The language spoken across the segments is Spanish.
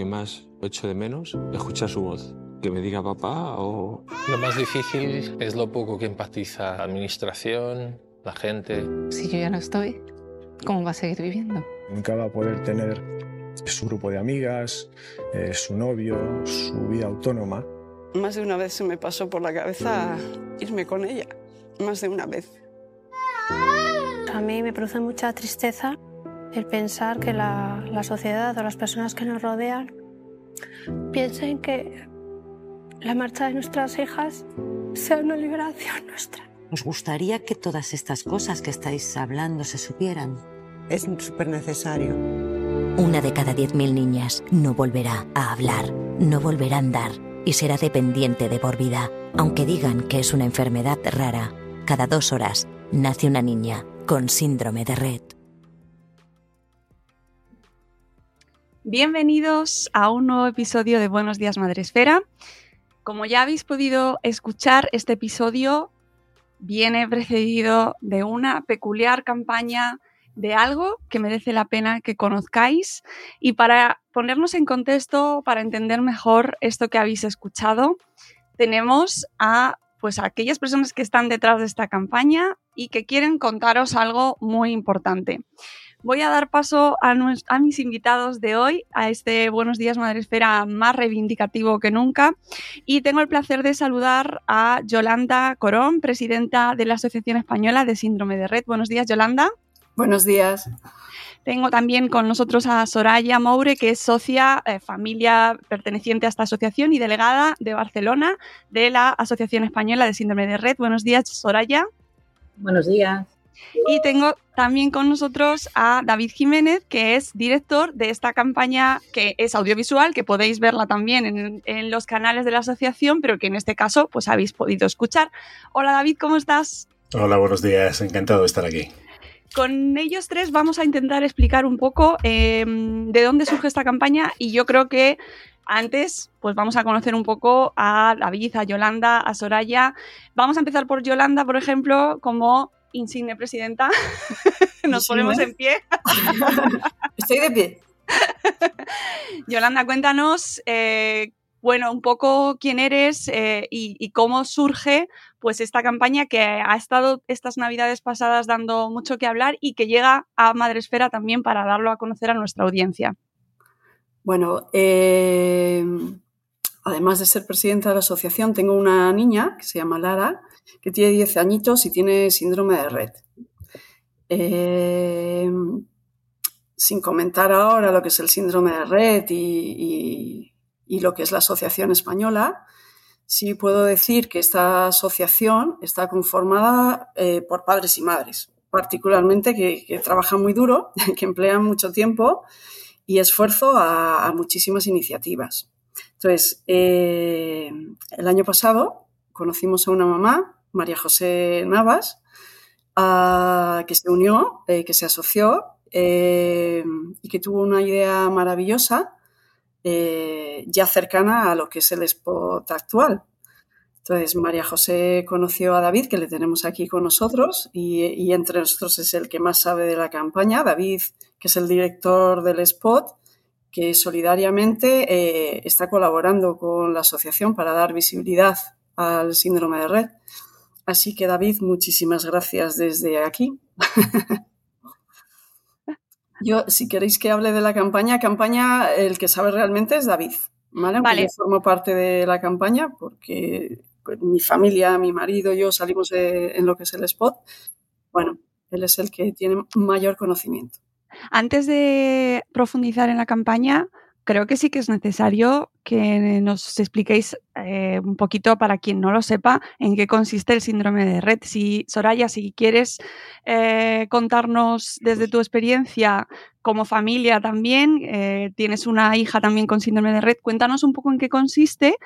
Que más echo de menos es escuchar su voz. Que me diga papá o... Lo más difícil es lo poco que empatiza la administración, la gente. Si yo ya no estoy, ¿cómo va a seguir viviendo? Nunca va a poder tener su grupo de amigas, eh, su novio, su vida autónoma. Más de una vez se me pasó por la cabeza irme con ella. Más de una vez. A mí me produce mucha tristeza el pensar que la, la sociedad o las personas que nos rodean piensen que la marcha de nuestras hijas sea una liberación nuestra. Nos gustaría que todas estas cosas que estáis hablando se supieran. Es súper necesario. Una de cada 10.000 niñas no volverá a hablar, no volverá a andar y será dependiente de por vida. Aunque digan que es una enfermedad rara, cada dos horas nace una niña con síndrome de Red. Bienvenidos a un nuevo episodio de Buenos Días Madresfera. Como ya habéis podido escuchar, este episodio viene precedido de una peculiar campaña de algo que merece la pena que conozcáis. Y para ponernos en contexto, para entender mejor esto que habéis escuchado, tenemos a pues a aquellas personas que están detrás de esta campaña y que quieren contaros algo muy importante. Voy a dar paso a, a, mis invitados de hoy, a este Buenos Días Madresfera más reivindicativo que nunca. Y tengo el placer de saludar a Yolanda Corón, presidenta de la Asociación Española de Síndrome de Red. Buenos días, Yolanda. Buenos días. Tengo también con nosotros a Soraya Moure, que es socia, eh, familia perteneciente a esta asociación y delegada de Barcelona de la Asociación Española de Síndrome de Red. Buenos días, Soraya. Buenos días. Y tengo también con nosotros a David Jiménez, que es director de esta campaña que es audiovisual, que podéis verla también en, en, los canales de la asociación, pero que en este caso pues habéis podido escuchar. Hola David, ¿cómo estás? Hola, buenos días, encantado de estar aquí. Con ellos tres vamos a intentar explicar un poco eh, de dónde surge esta campaña y yo creo que antes, pues vamos a conocer un poco a David, a Yolanda, a Soraya. Vamos a empezar por Yolanda, por ejemplo, como insigne presidenta. Nos ponemos en pie. Estoy de pie. Yolanda, cuéntanos, eh, bueno, un poco quién eres eh, y, y, cómo surge pues esta campaña que ha estado estas navidades pasadas dando mucho que hablar y que llega a Madresfera también para darlo a conocer a nuestra audiencia. Bueno, eh, además de ser presidenta de la asociación, tengo una niña que se llama Lara, que tiene 10 añitos y tiene síndrome de Red. Eh, sin comentar ahora lo que es el síndrome de Red y, y, lo que es la asociación española, sí puedo decir que esta asociación está conformada eh, por padres y madres, particularmente que, que, trabajan muy duro, que emplean mucho tiempo y esfuerzo a, a muchísimas iniciativas. Entonces, eh, el año pasado conocimos a una mamá, María José Navas, que se unió, eh, que se asoció eh, y que tuvo una idea maravillosa eh, ya cercana a lo que es el spot actual. Entonces, María José conoció a David, que le tenemos aquí con nosotros, y, entre nosotros es el que más sabe de la campaña. David, que es el director del spot, que solidariamente está colaborando con la asociación para dar visibilidad al síndrome de red. Así que David, muchísimas gracias desde aquí. Yo, si queréis que hable de la campaña, campaña, el que sabe realmente es David, ¿vale? Yo formo parte de la campaña porque mi familia, mi marido, yo salimos en lo que es el spot. Bueno, él es el que tiene mayor conocimiento. Antes de profundizar en la campaña, creo que sí que es necesario que nos expliquéis eh, un poquito para quien no lo sepa en qué consiste el síndrome de red. Si Soraya, si quieres eh, contarnos desde tu experiencia como familia también, eh, tienes una hija también con síndrome de red, cuéntanos un poco en qué consiste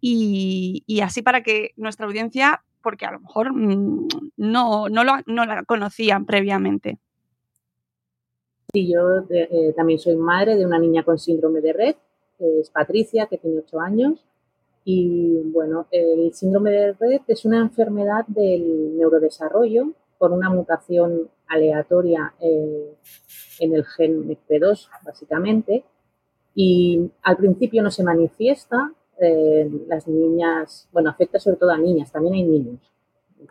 y, así para que nuestra audiencia, porque a lo mejor mm, no, no, no la conocían previamente. Sí, yo eh, también soy madre de una niña con síndrome de Red, es Patricia, que tiene 8 años. Y bueno, el síndrome de Red es una enfermedad del neurodesarrollo por una mutación aleatoria eh, en el gen MECP2, básicamente. Y al principio no se manifiesta. Eh, las niñas, bueno, afecta sobre todo a niñas, también hay niños,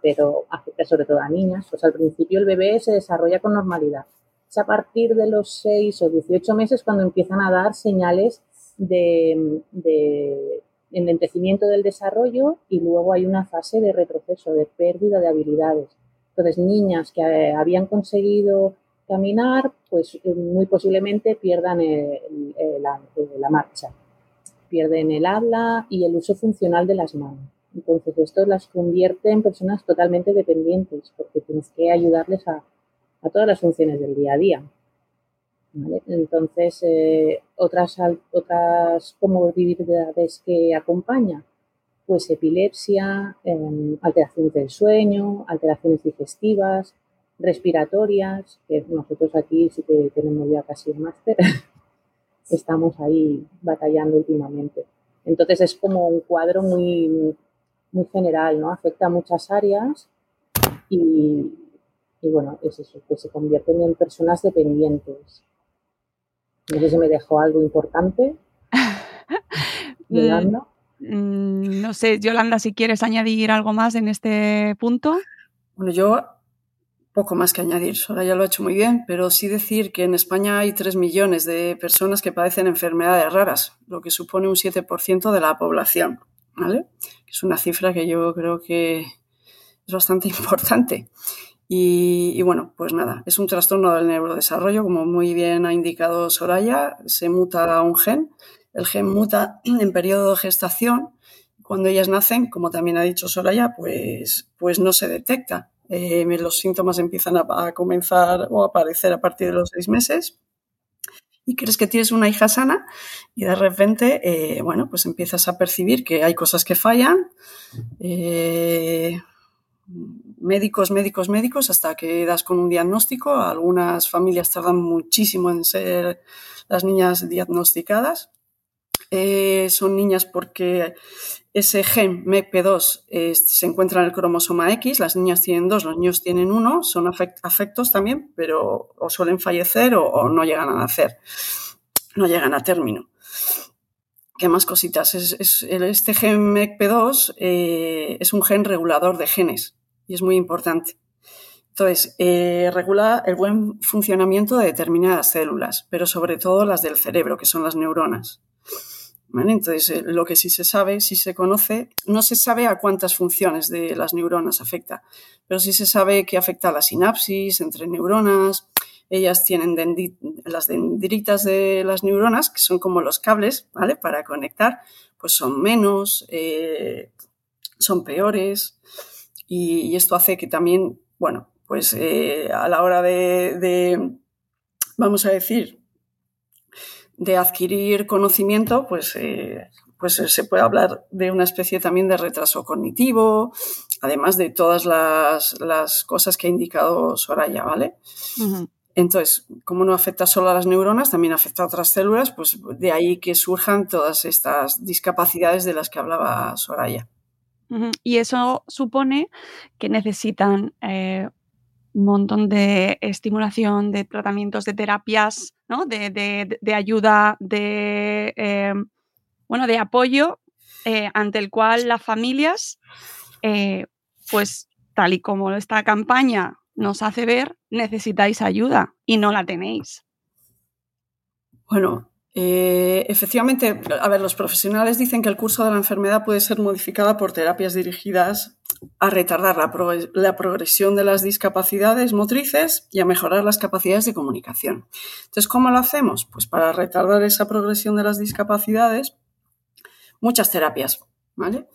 pero afecta sobre todo a niñas. Pues al principio el bebé se desarrolla con normalidad a partir de los 6 o 18 meses cuando empiezan a dar señales de, de del desarrollo y luego hay una fase de retroceso, de pérdida de habilidades. Entonces, niñas que eh, habían conseguido caminar, pues eh, muy posiblemente pierdan la, la, marcha, pierden el habla y el uso funcional de las manos. Entonces, esto las convierte en personas totalmente dependientes porque tienes que ayudarles a, a todas las funciones del día a día. Entonces, eh, otras, otras comorbilidades que acompaña, pues epilepsia, em, alteraciones del sueño, alteraciones digestivas, respiratorias, que nosotros aquí sí que tenemos ya casi un máster, estamos ahí batallando últimamente. Entonces es como un cuadro muy, muy general, ¿no? Afecta a muchas áreas y, y bueno, es eso, que se convierten en personas dependientes. No sé si me dejó algo importante. Yolanda. Mm, no sé, Yolanda, si quieres añadir algo más en este punto. Bueno, yo poco más que añadir, Sora ya lo ha hecho muy bien, pero sí decir que en España hay 3 millones de personas que padecen enfermedades raras, lo que supone un 7% de la población, ¿vale? Es una cifra que yo creo que es bastante importante. Y, bueno, pues nada, es un trastorno del neurodesarrollo, como muy bien ha indicado Soraya, se muta un gen, el gen muta en periodo de gestación, cuando ellas nacen, como también ha dicho Soraya, pues, pues no se detecta. Eh, los síntomas empiezan a, comenzar o a aparecer a partir de los seis meses y crees que tienes una hija sana y de repente, eh, bueno, pues empiezas a percibir que hay cosas que fallan. Eh, médicos, médicos, médicos, hasta que das con un diagnóstico. Algunas familias tardan muchísimo en ser las niñas diagnosticadas. Eh, son niñas porque ese gen MECP2 se encuentra en el cromosoma X, las niñas tienen dos, los niños tienen uno, son afectos también, pero o suelen fallecer o, no llegan a nacer, no llegan a término. ¿Qué más cositas? este gen MECP2 eh, es un gen regulador de genes y es muy importante. Entonces, eh, regula el buen funcionamiento de determinadas células, pero sobre todo las del cerebro, que son las neuronas. Entonces, eh, lo que sí se sabe, sí se conoce, no se sabe a cuántas funciones de las neuronas afecta, pero sí se sabe que afecta a la sinapsis entre neuronas. Ellas tienen las dendritas de las neuronas, que son como los cables, ¿vale? Para conectar, pues son menos, eh, son peores. Y, esto hace que también, bueno, pues eh, a la hora de, vamos a decir, de adquirir conocimiento, pues eh, pues se puede hablar de una especie también de retraso cognitivo, además de todas las, las cosas que ha indicado Soraya, ¿vale? Entonces, como no afecta solo a las neuronas, también afecta a otras células, pues de ahí que surjan todas estas discapacidades de las que hablaba Soraya. Y eso supone que necesitan eh, un montón de estimulación, de tratamientos, de terapias, ¿no? de, ayuda, de, eh, bueno, de apoyo eh, ante el cual las familias, pues tal y como esta campaña nos hace ver, necesitáis ayuda y no la tenéis. Bueno, eh, efectivamente, a ver, los profesionales dicen que el curso de la enfermedad puede ser modificada por terapias dirigidas a retardar la, progresión de las discapacidades motrices y a mejorar las capacidades de comunicación. Entonces, ¿cómo lo hacemos? Pues para retardar esa progresión de las discapacidades, muchas terapias, ¿vale?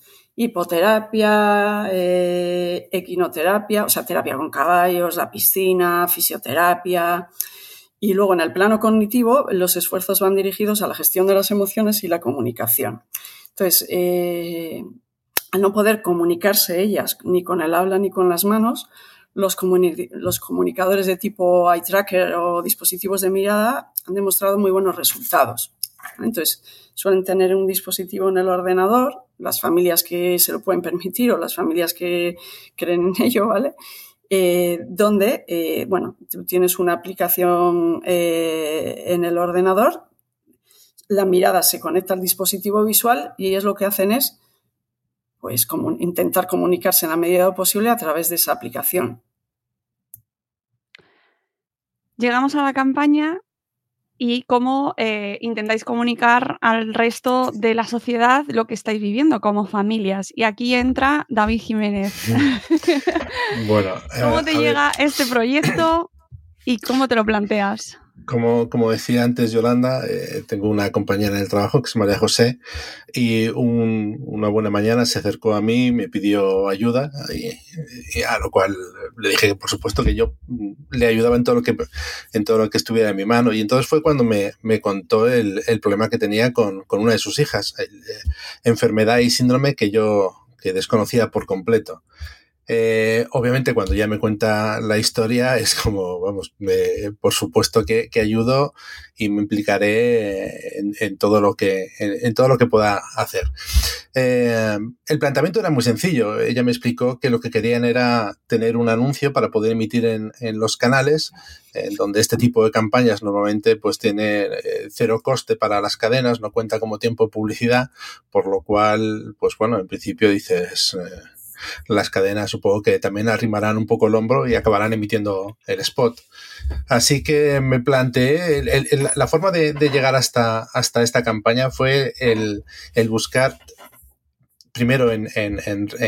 Hipoterapia, eh, equinoterapia, o sea, terapia con caballos, la piscina, fisioterapia. Y luego en el plano cognitivo, los esfuerzos van dirigidos a la gestión de las emociones y la comunicación. Entonces, eh, al no poder comunicarse ellas ni con el habla ni con las manos, los, los comunicadores de tipo eye tracker o dispositivos de mirada han demostrado muy buenos resultados. Entonces, suelen tener un dispositivo en el ordenador, las familias que se lo pueden permitir o las familias que creen en ello, ¿vale? Eh, donde, eh, bueno, tú tienes una aplicación eh, en el ordenador, la mirada se conecta al dispositivo visual y ellos lo que hacen es, pues, intentar comunicarse en la medida posible a través de esa aplicación. Llegamos a la campaña y cómo eh, intentáis comunicar al resto de la sociedad lo que estáis viviendo como familias. Y aquí entra David Jiménez. bueno, ¿cómo te llega este proyecto y cómo te lo planteas? Como, como decía antes Yolanda, eh, tengo una compañera en el trabajo que se María José y una buena mañana se acercó a mí, me pidió ayuda y, a lo cual le dije que por supuesto que yo le ayudaba en todo lo que, en todo lo que estuviera en mi mano y entonces fue cuando me, me contó el, el, problema que tenía con, con una de sus hijas, eh, enfermedad y síndrome que yo que desconocía por completo. Eh, obviamente, cuando ya me cuenta la historia, es como, vamos, por supuesto que, ayudo y me implicaré en, todo, lo que, en, todo lo que pueda hacer. Eh, el planteamiento era muy sencillo. Ella me explicó que lo que querían era tener un anuncio para poder emitir en, los canales, en donde este tipo de campañas normalmente pues tiene eh, cero coste para las cadenas, no cuenta como tiempo de publicidad, por lo cual, pues bueno, en principio dices las cadenas supongo que también arrimarán un poco el hombro y acabarán emitiendo el spot. Así que me planteé, la forma de, llegar hasta, hasta esta campaña fue el, buscar primero en,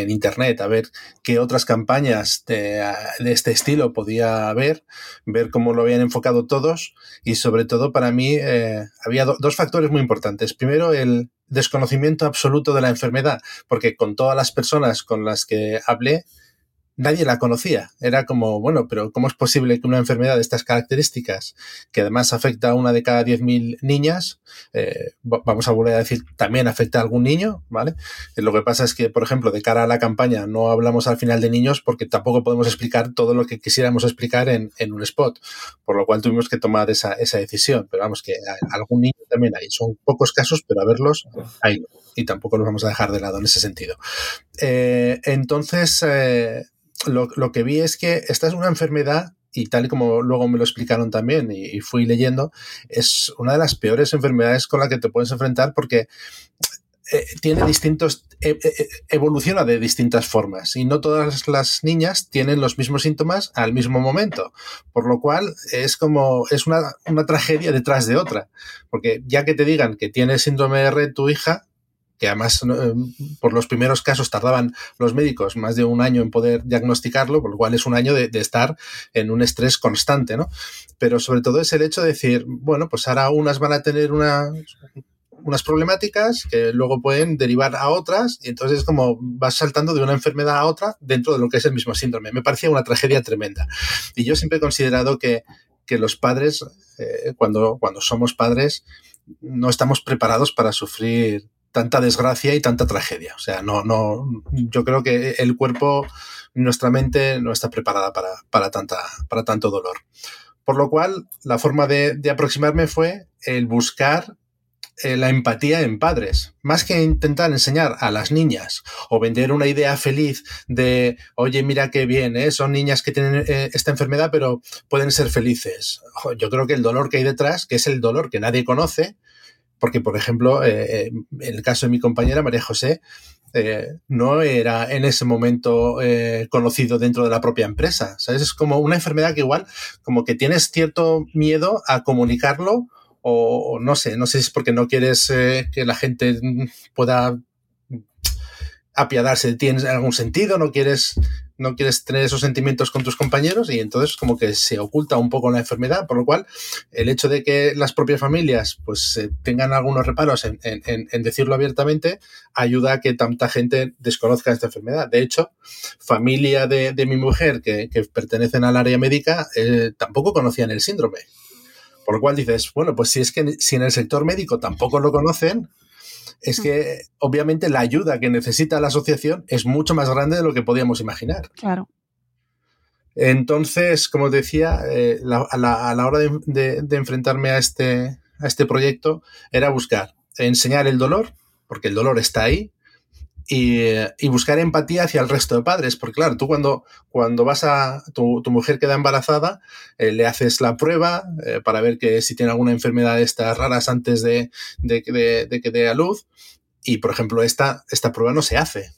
internet a ver qué otras campañas de, este estilo podía haber, ver cómo lo habían enfocado todos y sobre todo para mí eh, había dos factores muy importantes. Primero el, desconocimiento absoluto de la enfermedad, porque con todas las personas con las que hablé, nadie la conocía. Era como, bueno, pero ¿cómo es posible que una enfermedad de estas características, que además afecta a una de cada 10.000 niñas, eh, vamos a volver a decir, también afecta a algún niño, ¿vale? Eh, lo que pasa es que, por ejemplo, de cara a la campaña no hablamos al final de niños porque tampoco podemos explicar todo lo que quisiéramos explicar en, un spot, por lo cual tuvimos que tomar esa, decisión. Pero vamos, que algún niño también hay. Son pocos casos, pero a verlos hay. Y tampoco nos vamos a dejar de lado en ese sentido. Eh, entonces, lo, que vi es que esta es una enfermedad y tal y como luego me lo explicaron también y, fui leyendo, es una de las peores enfermedades con la que te puedes enfrentar porque eh, tiene distintos, e, e, e, evoluciona de distintas formas y no todas las niñas tienen los mismos síntomas al mismo momento, por lo cual es como, es una, una tragedia detrás de otra, porque ya que te digan que tiene síndrome de red tu hija, que además eh, por los primeros casos tardaban los médicos más de un año en poder diagnosticarlo, por lo cual es un año de, estar en un estrés constante, ¿no? Pero sobre todo es el hecho de decir, bueno, pues ahora unas van a tener una, unas problemáticas que luego pueden derivar a otras y entonces es como vas saltando de una enfermedad a otra dentro de lo que es el mismo síndrome. Me parecía una tragedia tremenda. Y yo siempre he considerado que, los padres, eh, cuando, cuando somos padres, no estamos preparados para sufrir tanta desgracia y tanta tragedia. O sea, no, no, yo creo que el cuerpo, nuestra mente no está preparada para, para, tanta, para tanto dolor. Por lo cual, la forma de, de aproximarme fue el buscar eh, la empatía en padres. Más que intentar enseñar a las niñas o vender una idea feliz de, oye, mira qué bien, ¿eh? son niñas que tienen eh, esta enfermedad, pero pueden ser felices. Yo creo que el dolor que hay detrás, que es el dolor que nadie conoce, porque, por ejemplo, en el caso de mi compañera María José, no era en ese momento conocido dentro de la propia empresa. ¿Sabes? Es como una enfermedad que igual, como que tienes cierto miedo a comunicarlo o, no sé, no sé si es porque no quieres eh, que la gente pueda apiadarse de algún sentido, no quieres, no quieres tener esos sentimientos con tus compañeros y entonces como que se oculta un poco la enfermedad, por lo cual el hecho de que las propias familias pues eh, tengan algunos reparos en, decirlo abiertamente ayuda a que tanta gente desconozca esta enfermedad. De hecho, familia de, mi mujer que, pertenecen al área médica eh, tampoco conocían el síndrome. Por lo cual dices, bueno, pues si es que si en el sector médico tampoco lo conocen, es que obviamente la ayuda que necesita la asociación es mucho más grande de lo que podíamos imaginar. Claro. Entonces, como decía, eh, a, la, hora de, enfrentarme a este, a este proyecto era buscar enseñar el dolor, porque el dolor está ahí, y, buscar empatía hacia el resto de padres. Porque claro, tú cuando, cuando vas a tu, mujer queda embarazada, eh, le haces la prueba eh, para ver que si tiene alguna enfermedad de estas raras antes de, de, de que dé a luz. Y por ejemplo, esta, esta prueba no se hace.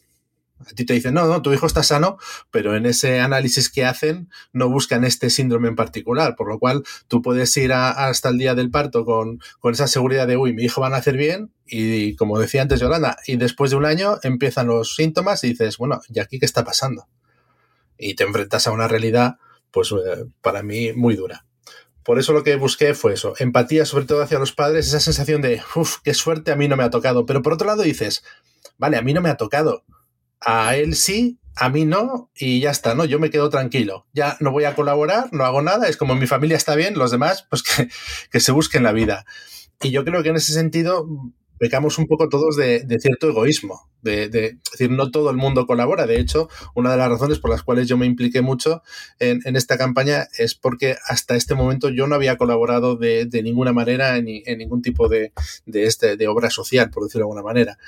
A ti te dicen, no, no, tu hijo está sano, pero en ese análisis que hacen no buscan este síndrome en particular, por lo cual tú puedes ir hasta el día del parto con, esa seguridad de, uy, mi hijo va a nacer bien, y como decía antes Yolanda, y después de un año empiezan los síntomas y dices, bueno, ¿y aquí qué está pasando? Y te enfrentas a una realidad, pues eh, para mí, muy dura. Por eso lo que busqué fue eso, empatía sobre todo hacia los padres, esa sensación de, uff, qué suerte, a mí no me ha tocado. Pero por otro lado dices, vale, a mí no me ha tocado, a él sí, a mí no, y ya está, ¿no? Yo me quedo tranquilo. Ya no voy a colaborar, no hago nada, es como mi familia está bien, los demás, pues que, que se busquen la vida. Y yo creo que en ese sentido pecamos un poco todos de, cierto egoísmo, de, decir, no todo el mundo colabora. De hecho, una de las razones por las cuales yo me impliqué mucho en, esta campaña es porque hasta este momento yo no había colaborado de, ninguna manera en, ningún tipo de, este, de obra social, por decirlo de alguna manera.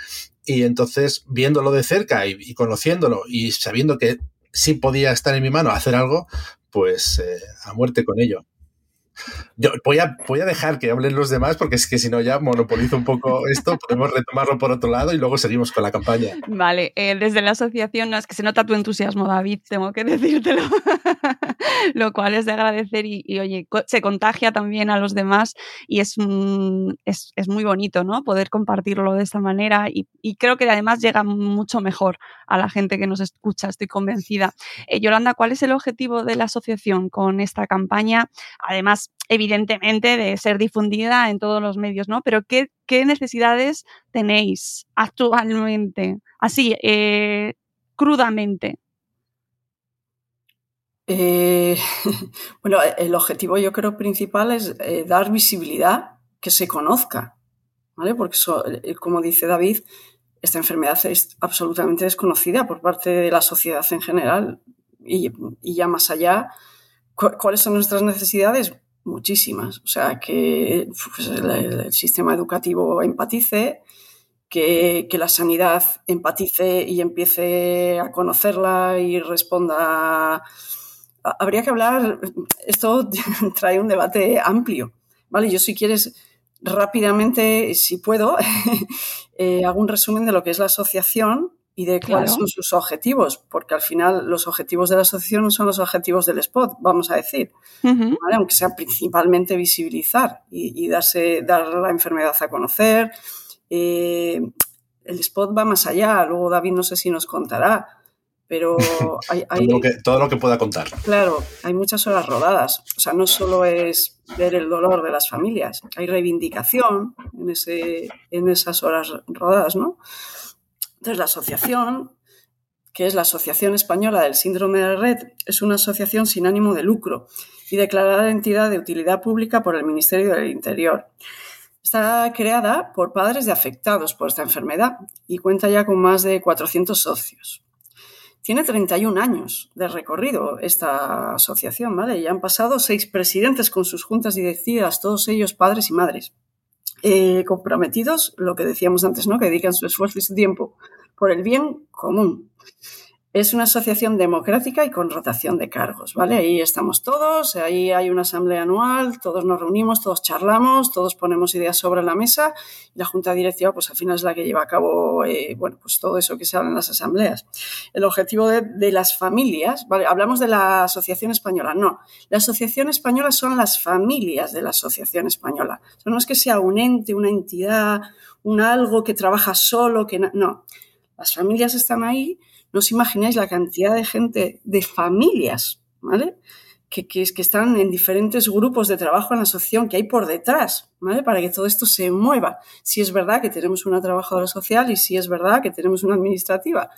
Y entonces, viéndolo de cerca y, conociéndolo y sabiendo que sí podía estar en mi mano hacer algo, pues eh, a muerte con ello. Yo voy a, voy a dejar que hablen los demás porque es que si no ya monopolizo un poco esto, podemos retomarlo por otro lado y luego seguimos con la campaña. Vale, eh, desde la asociación, no, es que se nota tu entusiasmo, David, tengo que decírtelo, lo cual es de agradecer y, oye, se contagia también a los demás y es, es, es, muy bonito, ¿no? Poder compartirlo de esta manera y, creo que además llega mucho mejor a la gente que nos escucha, estoy convencida. Eh, Yolanda, ¿cuál es el objetivo de la asociación con esta campaña? Además, evidentemente, de ser difundida en todos los medios, ¿no? Pero ¿qué, necesidades tenéis actualmente? Así, eh, crudamente. Eh, bueno, el objetivo yo creo principal es eh, dar visibilidad, que se conozca, ¿vale? Porque como dice David, esta enfermedad es absolutamente desconocida por parte de la sociedad en general y, y ya más allá, ¿cuáles son nuestras necesidades? Muchísimas. O sea, que pues, el, sistema educativo empatice, que, la sanidad empatice y empiece a conocerla y responda. Habría que hablar, esto trae un debate amplio, ¿vale? Yo si quieres rápidamente, si puedo, eh, hago un resumen de lo que es la asociación y de cuáles son sus objetivos, porque al final los objetivos de la asociación no son los objetivos del spot, vamos a decir, aunque sea principalmente visibilizar y, darse, dar la enfermedad a conocer. Eh, el spot va más allá, luego David no sé si nos contará, pero hay, todo, lo que, pueda contar. Claro, hay muchas horas rodadas, o sea, no solo es ver el dolor de las familias, hay reivindicación en, ese, en esas horas rodadas, ¿no? Entonces, la asociación, que es la Asociación Española del Síndrome de Red, es una asociación sin ánimo de lucro y declarada entidad de utilidad pública por el Ministerio del Interior. Está creada por padres de afectados por esta enfermedad y cuenta ya con más de 400 socios. Tiene 31 años de recorrido esta asociación, ¿vale? Y han pasado seis presidentes con sus juntas directivas, todos ellos padres y madres, eh, comprometidos, lo que decíamos antes, ¿no? Que dedican su esfuerzo y su tiempo por el bien común. Es una asociación democrática y con rotación de cargos, ¿vale? Ahí estamos todos, ahí hay una asamblea anual, todos nos reunimos, todos charlamos, todos ponemos ideas sobre la mesa y la junta directiva, pues al final es la que lleva a cabo, eh, bueno, pues todo eso que se habla en las asambleas. El objetivo de, las familias, ¿vale? Hablamos de la Asociación Española, no. La Asociación Española son las familias de la Asociación Española. No es que sea un ente, una entidad, un algo que trabaja solo, que no. no. Las familias están ahí no os imagináis la cantidad de gente, de familias, ¿vale? Que, que, están en diferentes grupos de trabajo en la asociación que hay por detrás, ¿vale? Para que todo esto se mueva. Si es verdad que tenemos una trabajadora social y si es verdad que tenemos una administrativa,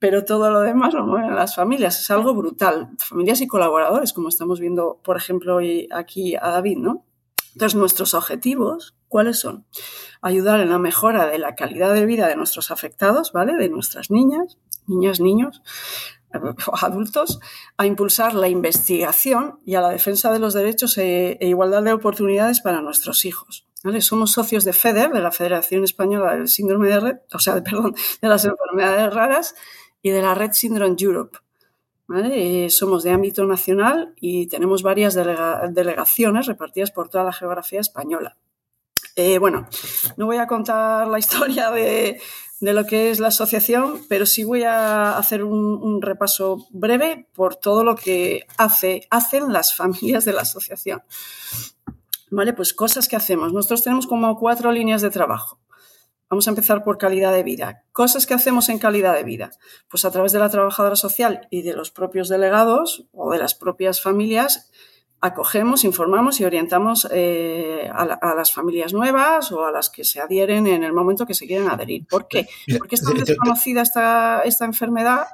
pero todo lo demás lo mueven las familias. Es algo brutal. Familias y colaboradores, como estamos viendo, por ejemplo, hoy aquí a David, ¿no? Entonces, nuestros objetivos, ¿cuáles son? Ayudar en la mejora de la calidad de vida de nuestros afectados, ¿vale? De nuestras niñas, niñas, niños, adultos, a impulsar la investigación y a la defensa de los derechos e, e igualdad de oportunidades para nuestros hijos. ¿vale? Somos socios de FEDER, de la Federación Española del Síndrome de Red, o sea, perdón, de las enfermedades raras y de la Red Syndrome Europe. ¿vale? Eh, somos de ámbito nacional y tenemos varias delega delegaciones repartidas por toda la geografía española. Eh, bueno, no voy a contar la historia de, de, lo que es la asociación, pero sí voy a hacer un, repaso breve por todo lo que hace, hacen las familias de la asociación. Vale, pues cosas que hacemos. Nosotros tenemos como cuatro líneas de trabajo. Vamos a empezar por calidad de vida. Cosas que hacemos en calidad de vida. Pues a través de la trabajadora social y de los propios delegados o de las propias familias, acogemos, informamos y orientamos eh, a, la, a, las familias nuevas o a las que se adhieren en el momento que se quieren adherir. ¿Por qué? Porque es tan desconocida esta, esta enfermedad,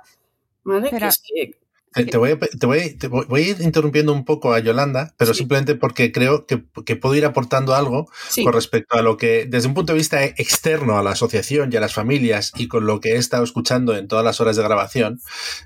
¿vale? Que es que te voy, a, te, voy, te voy, a ir interrumpiendo un poco a Yolanda, pero sí. simplemente porque creo que, que, puedo ir aportando algo sí. con respecto a lo que, desde un punto de vista externo a la asociación y a las familias y con lo que he estado escuchando en todas las horas de grabación,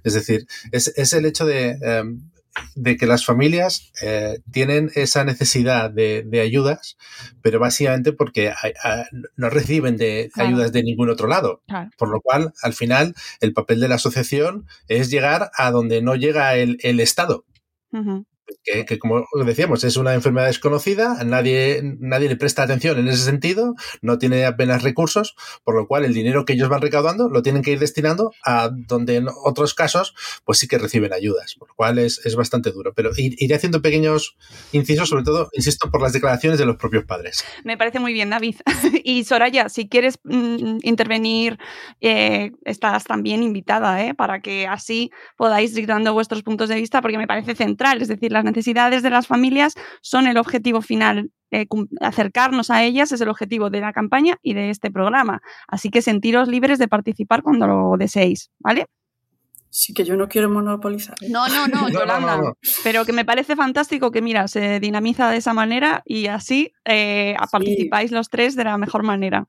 es decir, es, es el hecho de... Um, de que las familias eh, tienen esa necesidad de, de, ayudas, pero básicamente porque a, a, no reciben de claro. ayudas de ningún otro lado. Claro. Por lo cual, al final, el papel de la asociación es llegar a donde no llega el, el Estado. Uh -huh. Que, como decíamos, es una enfermedad desconocida, nadie, nadie le presta atención en ese sentido, no tiene apenas recursos, por lo cual el dinero que ellos van recaudando lo tienen que ir destinando a donde en otros casos, pues sí que reciben ayudas, por lo cual es, es bastante duro. Pero iré haciendo pequeños incisos, sobre todo, insisto, por las declaraciones de los propios padres. Me parece muy bien, David. y Soraya, si quieres mm, intervenir, eh, estás también invitada, ¿eh? para que así podáis ir dando vuestros puntos de vista, porque me parece central, es decir, las necesidades de las familias son el objetivo final. Eh, acercarnos a ellas es el objetivo de la campaña y de este programa. Así que sentiros libres de participar cuando lo deseéis, ¿vale? Sí, que yo no quiero monopolizar. No, no, no, Yolanda. No, no, no. Pero que me parece fantástico que, mira, se dinamiza de esa manera y así eh, sí. participáis los tres de la mejor manera.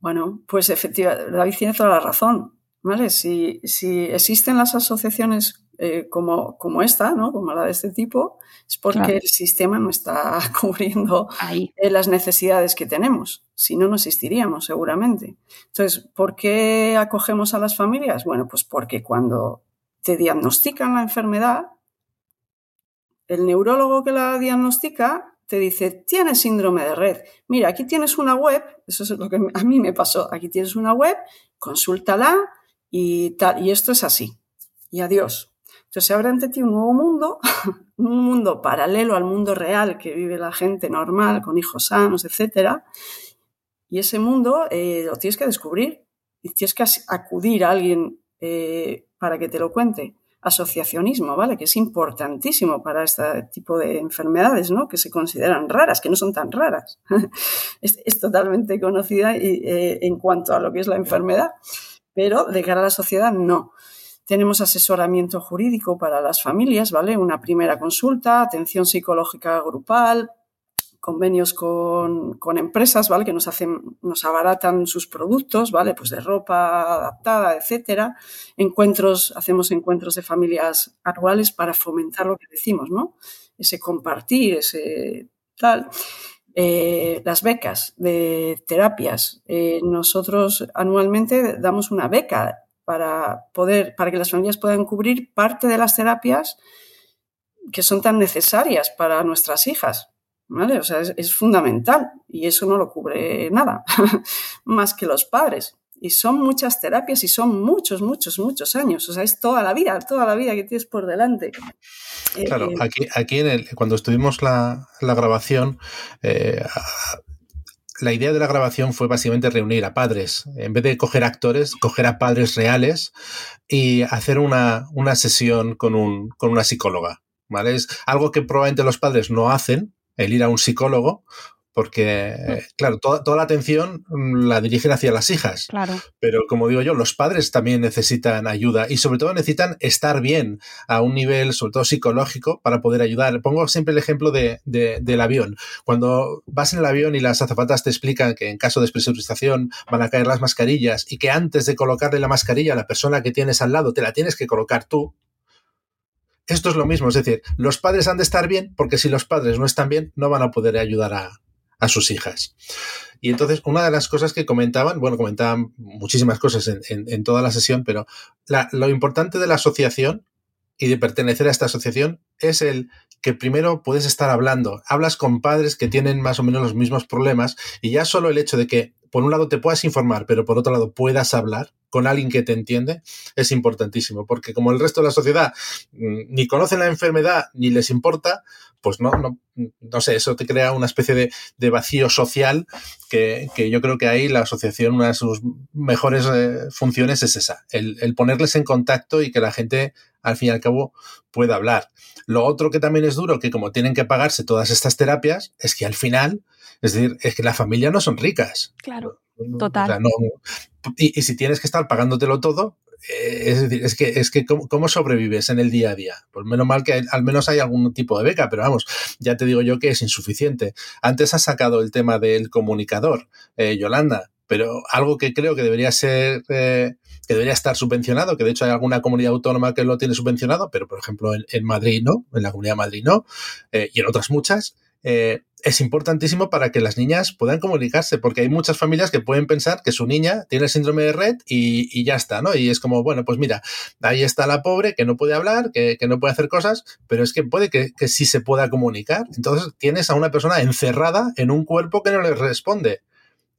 Bueno, pues efectivamente, David tiene toda la razón. ¿Vale? Si, si existen las asociaciones eh, como, como esta, ¿no? como la de este tipo, es porque claro. el sistema no está cubriendo eh, las necesidades que tenemos. Si no, no existiríamos seguramente. Entonces, ¿por qué acogemos a las familias? Bueno, pues porque cuando te diagnostican la enfermedad, el neurólogo que la diagnostica te dice, tienes síndrome de red. Mira, aquí tienes una web, eso es lo que a mí me pasó, aquí tienes una web, consúltala y tal, y esto es así. Y adiós. Entonces se abre ante ti un nuevo mundo, un mundo paralelo al mundo real que vive la gente normal, con hijos sanos, etc. Y ese mundo eh, lo tienes que descubrir y tienes que acudir a alguien eh, para que te lo cuente. Asociacionismo, ¿vale? Que es importantísimo para este tipo de enfermedades, ¿no? Que se consideran raras, que no son tan raras. es, es, totalmente conocida y, eh, en cuanto a lo que es la enfermedad, pero de cara a la sociedad no. Tenemos asesoramiento jurídico para las familias, ¿vale? Una primera consulta, atención psicológica grupal, convenios con, con, empresas, ¿vale? Que nos hacen, nos abaratan sus productos, ¿vale? Pues de ropa adaptada, etcétera. Encuentros, hacemos encuentros de familias anuales para fomentar lo que decimos, ¿no? Ese compartir, ese tal. Eh, las becas de terapias. Eh, nosotros anualmente damos una beca para poder, para que las familias puedan cubrir parte de las terapias que son tan necesarias para nuestras hijas. ¿Vale? O sea, es, fundamental y eso no lo cubre nada, más que los padres. Y son muchas terapias y son muchos, muchos, muchos años. O sea, es toda la vida, toda la vida que tienes por delante. Claro, eh, aquí, aquí en el, cuando estuvimos la, la grabación, eh, la idea de la grabación fue básicamente reunir a padres. En vez de coger actores, coger a padres reales y hacer una, una sesión con, un, con una psicóloga. ¿vale? Es algo que probablemente los padres no hacen, el ir a un psicólogo, porque, mm. claro, toda, toda, la atención mm, la dirigen hacia las hijas. Claro. Pero como digo yo, los padres también necesitan ayuda y sobre todo necesitan estar bien a un nivel, sobre todo psicológico, para poder ayudar. Pongo siempre el ejemplo de, del avión. Cuando vas en el avión y las azafatas te explican que en caso de despresurización van a caer las mascarillas y que antes de colocarle la mascarilla a la persona que tienes al lado te la tienes que colocar tú, esto es lo mismo, es decir, los padres han de estar bien porque si los padres no están bien no van a poder ayudar a, sus hijas. Y entonces, una de las cosas que comentaban, bueno, comentaban muchísimas cosas en, toda la sesión, pero lo importante de la asociación y de pertenecer a esta asociación es el que primero puedes estar hablando, hablas con padres que tienen más o menos los mismos problemas y ya solo el hecho de que por un lado te puedas informar, pero por otro lado puedas hablar con alguien que te entiende, es importantísimo, porque como el resto de la sociedad mm, ni conocen la enfermedad ni les importa, pues no, no, no sé, eso te crea una especie de, vacío social que, yo creo que ahí la asociación, una de sus mejores eh, funciones es esa, el, el ponerles en contacto y que la gente al fin y al cabo pueda hablar. Lo otro que también es duro, que como tienen que pagarse todas estas terapias, es que al final es decir, es que la familia no son ricas. Claro, total. y, si tienes que estar pagándotelo todo, eh, es decir, es que, es que ¿cómo, sobrevives en el día a día? Pues menos mal que al menos hay algún tipo de beca, pero vamos, ya te digo yo que es insuficiente. Antes has sacado el tema del comunicador, eh, Yolanda, pero algo que creo que debería ser, eh, que debería estar subvencionado, que de hecho hay alguna comunidad autónoma que lo tiene subvencionado, pero por ejemplo en, Madrid no, en la comunidad de Madrid no, y en otras muchas, eh, es importantísimo para que las niñas puedan comunicarse, porque hay muchas familias que pueden pensar que su niña tiene el síndrome de red y, ya está, ¿no? Y es como, bueno, pues mira, ahí está la pobre que no puede hablar, que, no puede hacer cosas, pero es que puede que, que, sí se pueda comunicar. Entonces tienes a una persona encerrada en un cuerpo que no le responde.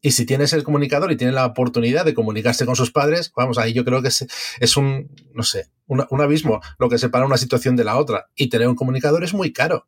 Y si tienes el comunicador y tiene la oportunidad de comunicarse con sus padres, vamos, ahí yo creo que es, un, no sé, un abismo lo que separa una situación de la otra. Y tener un comunicador es muy caro.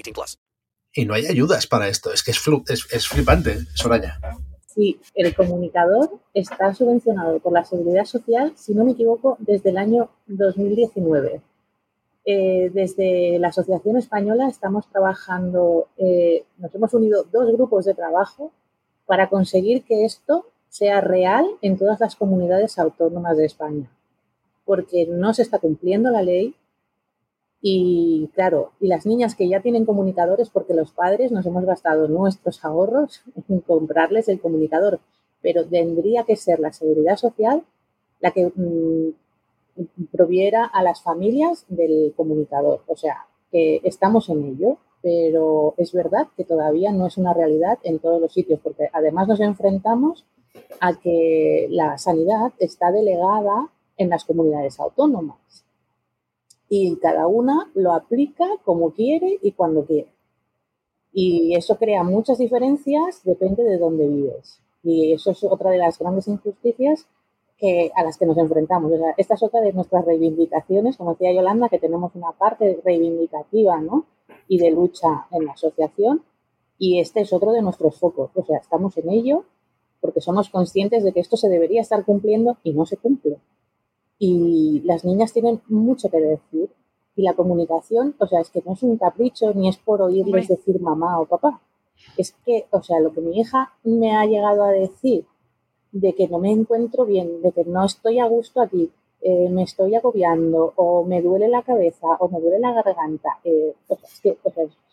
18 plus. Y no hay ayudas para esto. Es que es, flu es, es flipante, Soraya. Sí, el comunicador está subvencionado por la Seguridad Social, si no me equivoco, desde el año 2019. Eh, desde la Asociación Española estamos trabajando, eh, nos hemos unido dos grupos de trabajo para conseguir que esto sea real en todas las comunidades autónomas de España, porque no se está cumpliendo la ley y claro, y las niñas que ya tienen comunicadores, porque los padres nos hemos gastado nuestros ahorros en comprarles el comunicador, pero tendría que ser la seguridad social la que mm, proviera a las familias del comunicador. O sea, que estamos en ello, pero es verdad que todavía no es una realidad en todos los sitios, porque además nos enfrentamos a que la sanidad está delegada en las comunidades autónomas y cada una lo aplica como quiere y cuando quiere. Y eso crea muchas diferencias, depende de dónde vives. Y eso es otra de las grandes injusticias que, a las que nos enfrentamos. esta es otra de nuestras reivindicaciones, como decía Yolanda, que tenemos una parte reivindicativa ¿no? y de lucha en la asociación, y este es otro de nuestros focos. O sea, estamos en ello porque somos conscientes de que esto se debería estar cumpliendo y no se cumple. Y las niñas tienen mucho que decir. Y la comunicación, o sea, es que no es un capricho ni es por oírles decir mamá o papá. Es que, o sea, lo que mi hija me ha llegado a decir de que no me encuentro bien, de que no estoy a gusto aquí, eh, me estoy agobiando o me duele la cabeza o me duele la garganta. Eh, que,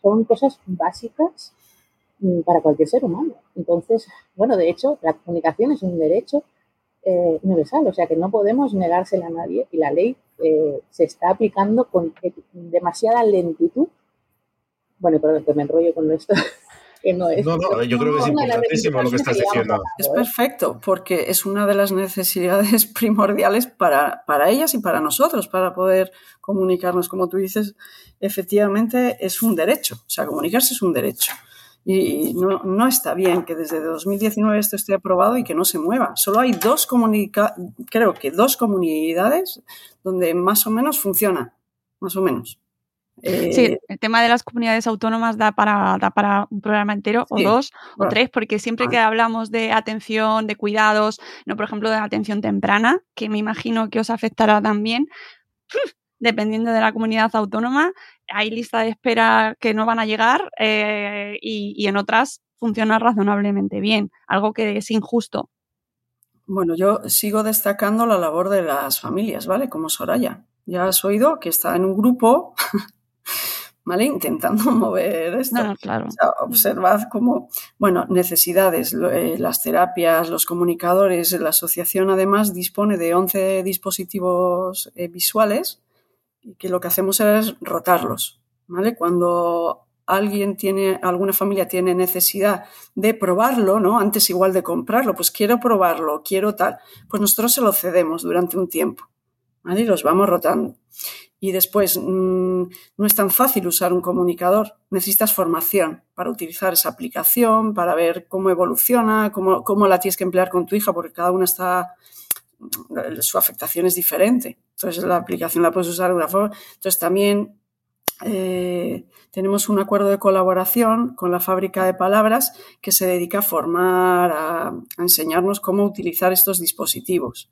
son cosas básicas mm, para cualquier ser humano. Entonces, bueno, de hecho, la comunicación es un derecho eh, universal, o sea que no podemos negársela a nadie y la ley se está aplicando con demasiada lentitud. Bueno, pero que me enrollo con esto. no es. No, no, yo creo que es importantísimo lo que estás diciendo. Es perfecto, porque es una de las necesidades primordiales para, para ellas y para nosotros, para poder comunicarnos. Como tú dices, efectivamente es un derecho, o sea, comunicarse es un derecho. Y no, no, está bien que desde 2019 esto esté aprobado y que no se mueva. Solo hay dos comunica creo que dos comunidades donde más o menos funciona, más o menos sí, eh, el tema de las comunidades autónomas da para, para un programa entero, o dos, o tres, porque siempre que hablamos de atención, de cuidados, no por ejemplo de atención temprana, que me imagino que os afectará también, dependiendo de la comunidad autónoma, hay lista de espera que no van a llegar eh, y, y en otras funciona razonablemente bien, algo que es injusto. Bueno, yo sigo destacando la labor de las familias, ¿vale? Como Soraya. Ya has oído que está en un grupo ¿vale? Intentando mover esto. claro. observad cómo, bueno, necesidades, eh, las terapias, los comunicadores, la asociación además dispone de 11 dispositivos eh, visuales y que lo que hacemos es rotarlos, ¿vale? Cuando alguien tiene, alguna familia tiene necesidad de probarlo, ¿no? Antes igual de comprarlo, pues quiero probarlo, quiero tal, pues nosotros se lo cedemos durante un tiempo, ¿vale? Y los vamos rotando. Y después, mm, no es tan fácil usar un comunicador. Necesitas formación para utilizar esa aplicación, para ver cómo evoluciona, cómo, cómo la tienes que emplear con tu hija, porque cada una está, su afectación es diferente. Entonces, la aplicación la puedes usar de una forma. Entonces, también eh, tenemos un acuerdo de colaboración con la fábrica de palabras que se dedica a formar, a enseñarnos cómo utilizar estos dispositivos.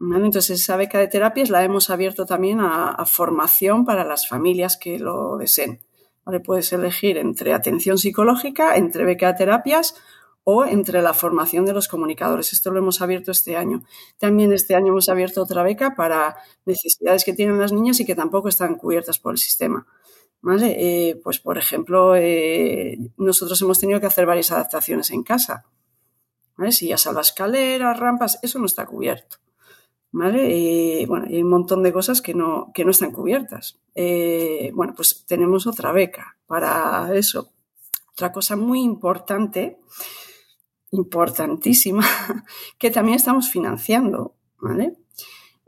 Entonces, esa beca de terapias la hemos abierto también a, formación para las familias que lo deseen. Puedes elegir entre atención psicológica, entre beca de terapias o entre la formación de los comunicadores. Esto lo hemos abierto este año. También este año hemos abierto otra beca para necesidades que tienen las niñas y que tampoco están cubiertas por el sistema. Eh, pues, por ejemplo, eh, nosotros hemos tenido que hacer varias adaptaciones en casa. Si ya salva escaleras, rampas, eso no está cubierto. ¿vale? bueno, hay un montón de cosas que no, que no están cubiertas. Eh, bueno, pues tenemos otra beca para eso. Otra cosa muy importante, importantísima, que también estamos financiando, ¿vale?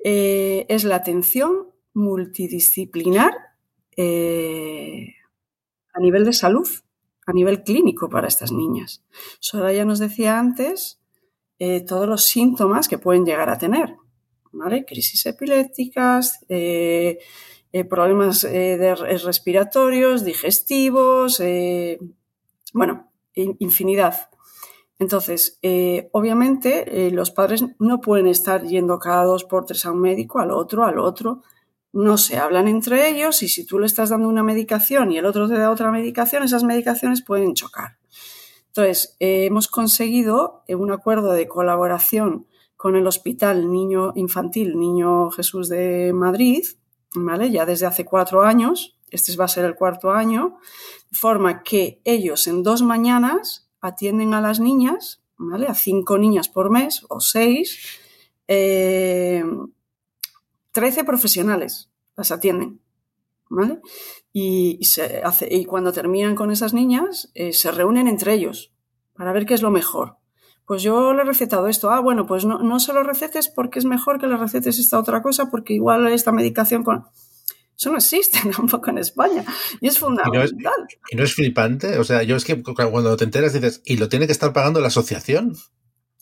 Eh, es la atención multidisciplinar eh, a nivel de salud, a nivel clínico para estas niñas. ya nos decía antes todos los síntomas que pueden llegar a tener. Crisis epilépticas, eh, eh, problemas eh, respiratorios, digestivos, bueno, infinidad. Entonces, obviamente, los padres no pueden estar yendo cada dos por tres a un médico, al otro, al otro. No se hablan entre ellos y si tú le estás dando una medicación y el otro te da otra medicación, esas medicaciones pueden chocar. Entonces, hemos conseguido un acuerdo de colaboración con el Hospital Niño Infantil Niño Jesús de Madrid, ¿vale? Ya desde hace cuatro años, este va a ser el cuarto año, de forma que ellos en dos mañanas atienden a las niñas, ¿vale? A cinco niñas por mes o seis, eh, trece profesionales las atienden, ¿vale? Y cuando terminan con esas niñas, eh, se reúnen entre ellos para ver qué es lo mejor. Pues yo le he recetado esto. Ah, bueno, pues no, no se lo recetes porque es mejor que le recetes esta otra cosa, porque igual esta medicación con. Eso no existe tampoco en España. Y es ¿Y no fundamental. es, y no es flipante? O sea, yo es que cu- cuando te enteras dices, ¿y lo tiene que estar pagando la asociación?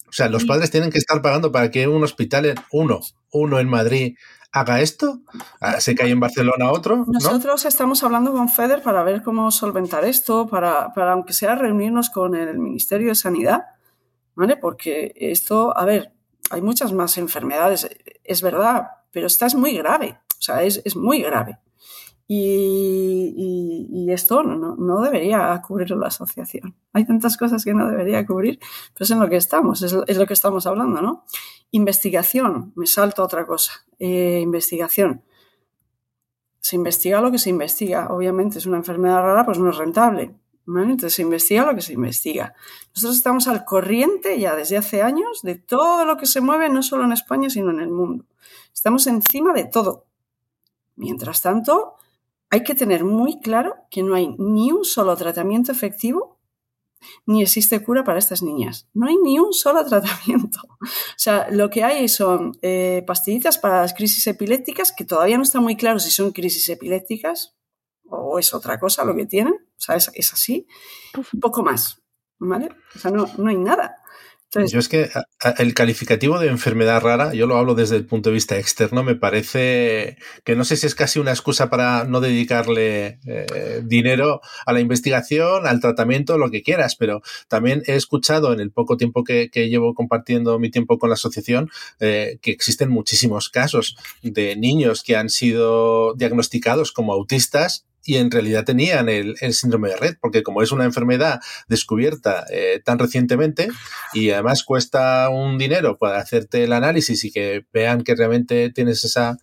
O sea, los padres tienen que estar pagando para que un hospital, en- uno, uno en Madrid, haga esto. Ah, sé que hay en Barcelona otro, ¿no? Nosotros estamos hablando con FEDER para ver cómo solventar esto, para, para aunque sea reunirnos con el Ministerio de Sanidad, ¿vale? Porque esto, a ver, hay muchas más enfermedades, es verdad, pero esta es muy grave, o sea, es, es muy grave. Y, esto no, no debería cubrirlo la asociación. Hay tantas cosas que no debería cubrir, pero es en lo que estamos, es, es lo que estamos hablando, ¿no? Investigación, me salto a otra cosa. Eh, investigación se investiga lo que se investiga. Obviamente es una enfermedad rara, pues no es rentable. Entonces se investiga lo que se investiga. Nosotros estamos al corriente ya desde hace años de todo lo que se mueve, no solo en España, sino en el mundo. Estamos encima de todo. Mientras tanto, hay que tener muy claro que no hay ni un solo tratamiento efectivo ni existe cura para estas niñas. No hay ni un solo tratamiento. O sea, lo que hay son eh, pastillitas para las crisis epilépticas, que todavía no está muy claro si son crisis epilépticas o es otra cosa lo que tienen. O sea, es, es así. Un poco más. ¿Vale? O sea, no, no hay nada. Yo es que el calificativo de enfermedad rara, yo lo hablo desde el punto de vista externo, me parece que no sé si es casi una excusa para no dedicarle eh, dinero a la investigación, al tratamiento, lo que quieras, pero también he escuchado en el poco tiempo que, que llevo compartiendo mi tiempo con la asociación eh, que existen muchísimos casos de niños que han sido diagnosticados como autistas y en realidad tenían el, el síndrome de Red, porque como es una enfermedad descubierta eh, tan recientemente y además cuesta un dinero para hacerte el análisis y que vean que realmente tienes esa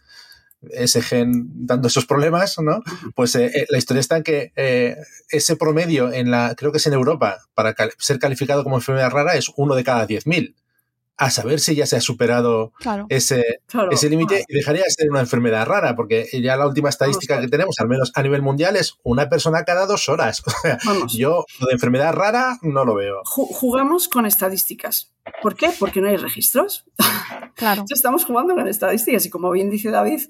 ese gen dando esos problemas, ¿no? Pues eh, eh, la historia está en que eh, ese promedio en la, creo que es en Europa, para cal- ser calificado como enfermedad rara es uno de cada 10.000. A saber si ya se ha superado Claro. ese, Claro. ese límite y dejaría de ser una enfermedad rara, porque ya la última estadística que tenemos, al menos a nivel mundial, es una persona cada dos horas. O sea, yo lo de enfermedad rara no lo veo. ju- jugamos con estadísticas. ¿Por qué? Porque no hay registros. Claro. Estamos jugando con estadísticas y como bien dice David,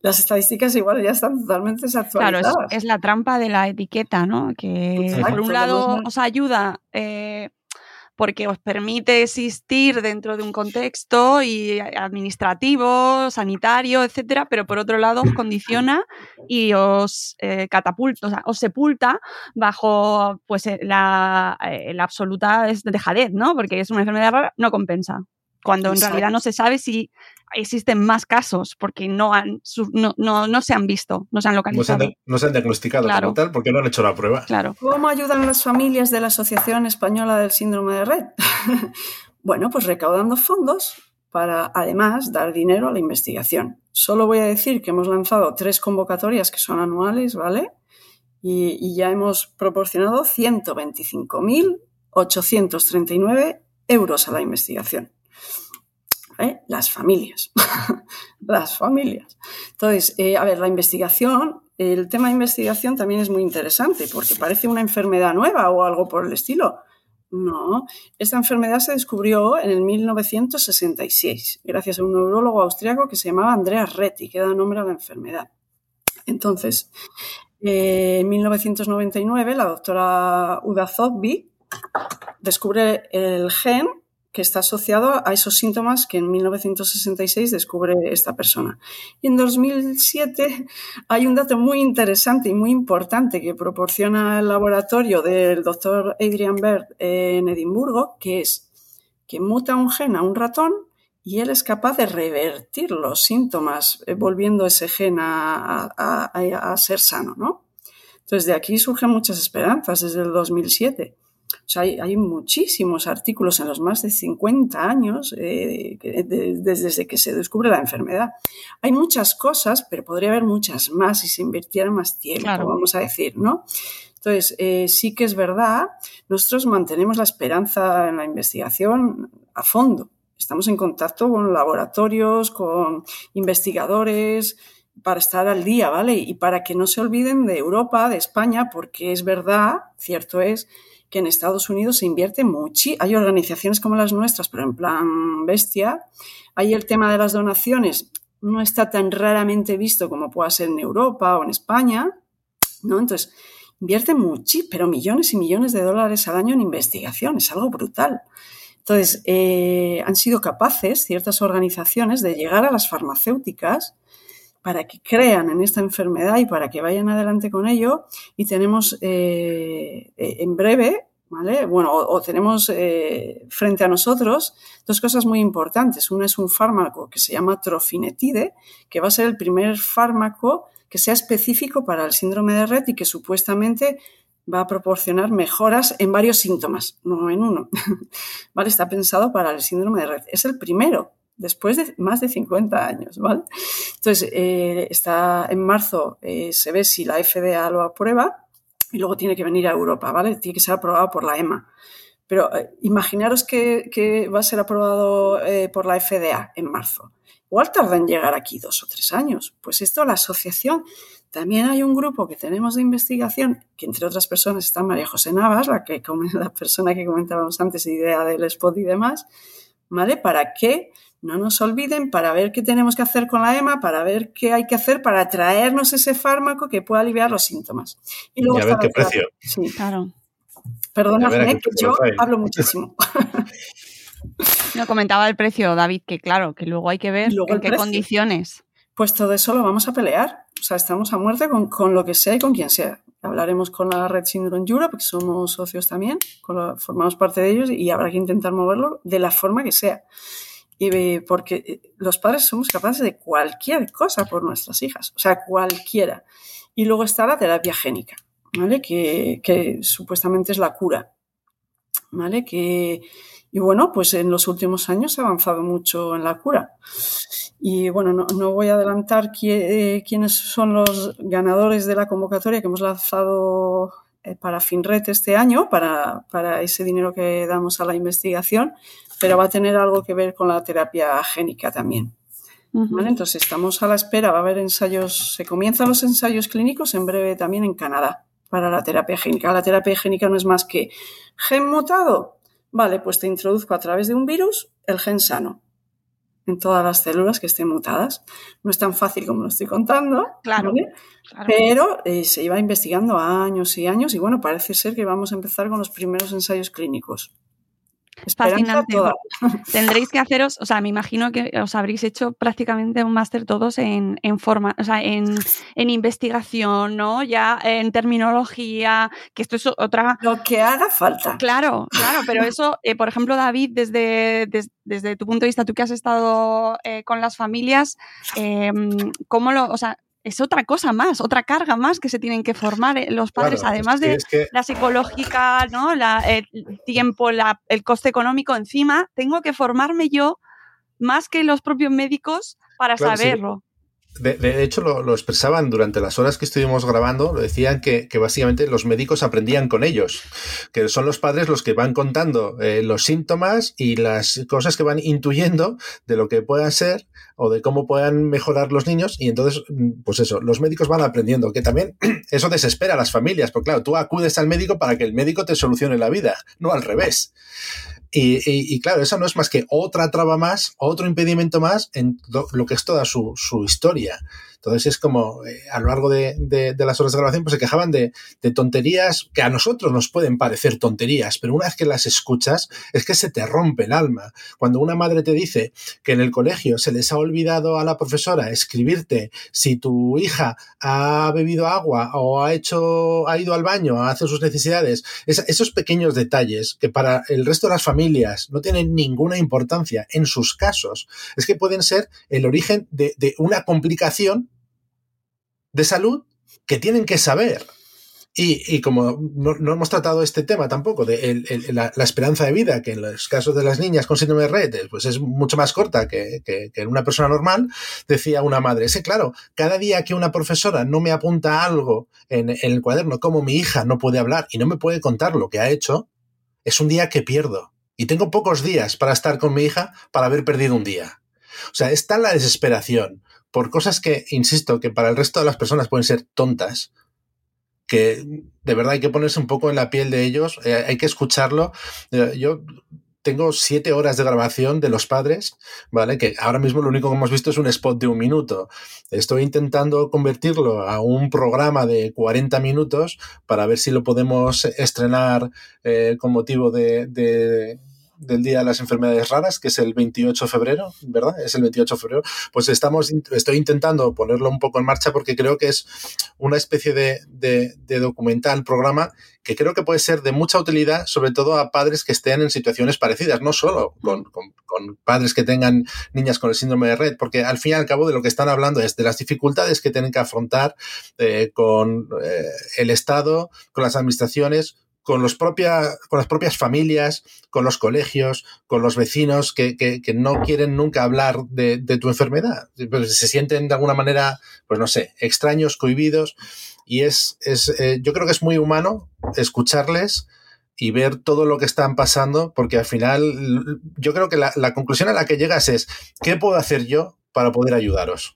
las estadísticas igual ya están totalmente Claro, desactualizadas. es, es la trampa de la etiqueta, ¿no? Que Exacto, por un lado os ayuda eh, porque os permite existir dentro de un contexto y administrativo, sanitario, etcétera, pero por otro lado os condiciona y os eh, catapulta, o sea, os sepulta bajo pues eh, la, eh, la absoluta dejadez, ¿no? Porque es una enfermedad rara, no compensa. Cuando en realidad no se sabe si existen más casos, porque no, han, no, no, no se han visto, no se han No se han, localizado. no se han diagnosticado Claro. como tal porque no han hecho la prueba. Claro. ¿Cómo ayudan las familias de la Asociación Española del Síndrome de Red? bueno, pues recaudando fondos para además dar dinero a la investigación. Solo voy a decir que hemos lanzado tres convocatorias que son anuales, ¿vale? Y, y ya hemos proporcionado 125.839 euros a la investigación. ¿Vale? Las familias. Las familias. Entonces, eh, a ver, la investigación, el tema de investigación también es muy interesante porque parece una enfermedad nueva o algo por el estilo. No, esta enfermedad se descubrió en el 1966 gracias a un neurólogo austriaco que se llamaba Andreas Retti, que da nombre a la enfermedad. Entonces, eh, en 1999 la doctora Uda Zogby descubre el gen que está asociado a esos síntomas que en 1966 descubre esta persona. Y en 2007 hay un dato muy interesante y muy importante que proporciona el laboratorio del doctor Adrian Bird en Edimburgo, que es que muta un gen a un ratón y él es capaz de revertir los síntomas, eh, volviendo ese gen a, a- ser sano, ¿no? Entonces, de aquí surgen muchas esperanzas desde el 2007. O sea, hay, hay muchísimos artículos en los más de 50 años eh, que- de- desde que se descubre la enfermedad. Hay muchas cosas, pero podría haber muchas más si se invirtiera más tiempo, Claro. vamos a decir, ¿no? Entonces, eh, sí que es verdad, nosotros mantenemos la esperanza en la investigación a fondo. Estamos en contacto con laboratorios, con investigadores para estar al día, ¿vale? Y para que no se olviden de Europa, de España, porque es verdad, cierto es, en Estados Unidos se invierte mucho. Hay organizaciones como las nuestras, pero en plan bestia. Hay el tema de las donaciones, no está tan raramente visto como pueda ser en Europa o en España, ¿no? Entonces, invierte mucho, pero millones y millones de dólares al año en investigación, es algo brutal. Entonces, eh, han sido capaces ciertas organizaciones de llegar a las farmacéuticas para que crean en esta enfermedad y para que vayan adelante con ello. Y tenemos eh, eh, en breve, ¿vale? Bueno, o, tenemos frente a nosotros dos cosas muy importantes. Una es un fármaco que se llama trofinetide, que va a ser el primer fármaco que sea específico para el síndrome de Rett y que supuestamente va a proporcionar mejoras en varios síntomas, no en uno. ¿Vale? Está pensado para el síndrome de Rett. Es el primero, después de más de 50 años, ¿vale? Entonces, eh, está en marzo, eh, se ve si la FDA lo aprueba y luego tiene que venir a Europa, ¿vale? Tiene que ser aprobado por la EMA. Pero eh, imaginaros que, va a ser aprobado por la FDA en marzo. Igual tarda en llegar aquí dos o tres años. Pues esto, la asociación también hay un grupo que tenemos de investigación, que entre otras personas está María José Navas, la, que, la persona que comentábamos antes, idea del spot y demás, ¿vale? Para que no nos olviden, para ver qué tenemos que hacer con la EMA, para ver qué hay que hacer para traernos ese fármaco que pueda aliviar los síntomas. Y, luego a ver qué precio. Sí, claro. Perdóname, que yo hablo muchísimo. No comentaba el precio, David, que claro, que luego hay que ver en qué condiciones. Pues todo eso lo vamos a pelear. O sea, estamos a muerte con, lo que sea y con quien sea. Hablaremos con la Red Syndrome Europe, que somos socios también, formamos parte de ellos y habrá que intentar moverlo de la forma que sea. Y porque eh, los padres somos capaces de cualquier cosa por nuestras hijas, o sea, cualquiera. Y luego está la terapia génica, ¿vale? Que, que supuestamente es la cura, ¿vale? Que, y bueno, pues en los últimos años se ha avanzado mucho en la cura. Y bueno, no, voy a adelantar eh, quiénes son los ganadores de la convocatoria que hemos lanzado eh, para FINRET este año, para, para, ese dinero que damos a la investigación, pero va a tener algo que ver con la terapia génica también. Entonces estamos a la espera, va a haber ensayos, se comienzan los ensayos clínicos en breve también en Canadá para la terapia génica. La terapia génica no es más que gen mutado, Vale, pues te introduzco a través de un virus el gen sano en todas las células que estén mutadas. No es tan fácil como lo estoy contando, claro, pero eh, se iba investigando años y años y bueno, parece ser que vamos a empezar con los primeros ensayos clínicos. Fascinante. Tendréis que haceros, o sea, me imagino que os habréis hecho prácticamente un máster todos en, forma, o sea, en, investigación, ¿no? Ya en terminología, que esto es otra. Lo que haga falta. Claro, claro, pero eso, eh, por ejemplo, David, desde, desde, tu punto de vista, tú que has estado eh, con las familias, em, ¿cómo lo, o sea, es otra cosa más, otra carga más que se tienen que formar eh, los padres, además de la psicológica, ¿no? el tiempo, el coste económico encima, tengo que formarme yo más que los propios médicos para saberlo. De, hecho, lo, expresaban durante las horas que estuvimos grabando, lo decían que, básicamente los médicos aprendían con ellos, que son los padres los que van contando eh, los síntomas y las cosas que van intuyendo de lo que puedan ser o de cómo puedan mejorar los niños y entonces, mm, pues eso, los médicos van aprendiendo, que también eso desespera a las familias, porque claro, tú acudes al médico para que el médico te solucione la vida, no al revés. Y, claro, eso no es más que otra traba más, otro impedimento más en lo que es toda su, su historia. Entonces es como eh, a lo largo de, las horas de grabación pues se quejaban de, tonterías que a nosotros nos pueden parecer tonterías, pero una vez que las escuchas es que se te rompe el alma. Cuando una madre te dice que en el colegio se les ha olvidado a la profesora escribirte si tu hija ha bebido agua o ha hecho ha ido al baño a hacer sus necesidades, esos pequeños detalles que para el resto de las familias no tienen ninguna importancia en sus casos, es que pueden ser el origen de una complicación de salud que tienen que saber. Y, como no, hemos tratado este tema tampoco, de la, esperanza de vida, que en los casos de las niñas con síndrome de red pues es mucho más corta que, en una persona normal, decía una madre, es claro, cada día que una profesora no me apunta algo en, en el cuaderno, como mi hija no puede hablar y no me puede contar lo que ha hecho, es un día que pierdo. Y tengo pocos días para estar con mi hija para haber perdido un día. O sea, está la desesperación por cosas que, insisto, que para el resto de las personas pueden ser tontas, que de verdad hay que ponerse un poco en la piel de ellos, eh, hay que escucharlo. Eh, yo tengo siete horas de grabación de los padres, ¿vale? Que ahora mismo lo único que hemos visto es un spot de un minuto. Estoy intentando convertirlo a un programa de 40 minutos para ver si lo podemos estrenar eh, con motivo de, de del Día de las Enfermedades Raras, que es el 28 de febrero, ¿verdad? Es el 28 de febrero. Pues estamos, estoy intentando ponerlo un poco en marcha porque creo que es una especie de, de, documental, programa, que creo que puede ser de mucha utilidad, sobre todo a padres que estén en situaciones parecidas, no solo con, con, padres que tengan niñas con el síndrome de red, porque al fin y al cabo de lo que están hablando es de las dificultades que tienen que afrontar eh, con eh, el Estado, con las administraciones, con, los propia, con las propias familias, con los colegios, con los vecinos que, que, no quieren nunca hablar de, de, tu enfermedad. Pues se sienten de alguna manera, pues no sé, extraños, cohibidos. Y es, es eh, yo creo que es muy humano escucharles y ver todo lo que están pasando, porque al final yo creo que la, la conclusión a la que llegas es, ¿qué puedo hacer yo para poder ayudaros?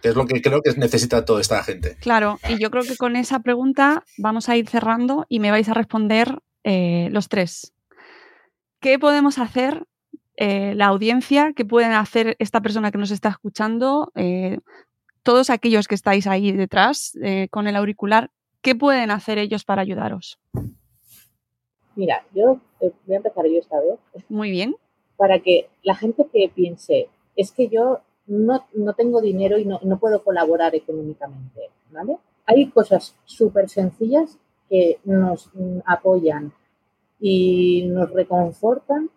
Que es lo que creo que necesita toda esta gente. Claro, y yo creo que con esa pregunta vamos a ir cerrando y me vais a responder eh, los tres. ¿Qué podemos hacer eh, la audiencia? ¿Qué pueden hacer esta persona que nos está escuchando? Eh, todos aquellos que estáis ahí detrás con el auricular, ¿qué pueden hacer ellos para ayudaros? Mira, yo voy a empezar yo esta vez. Muy bien. Para que la gente que piense, es que yo no, no tengo dinero y no, no, puedo colaborar económicamente, ¿vale? Hay cosas súper sencillas que nos apoyan y nos reconfortan,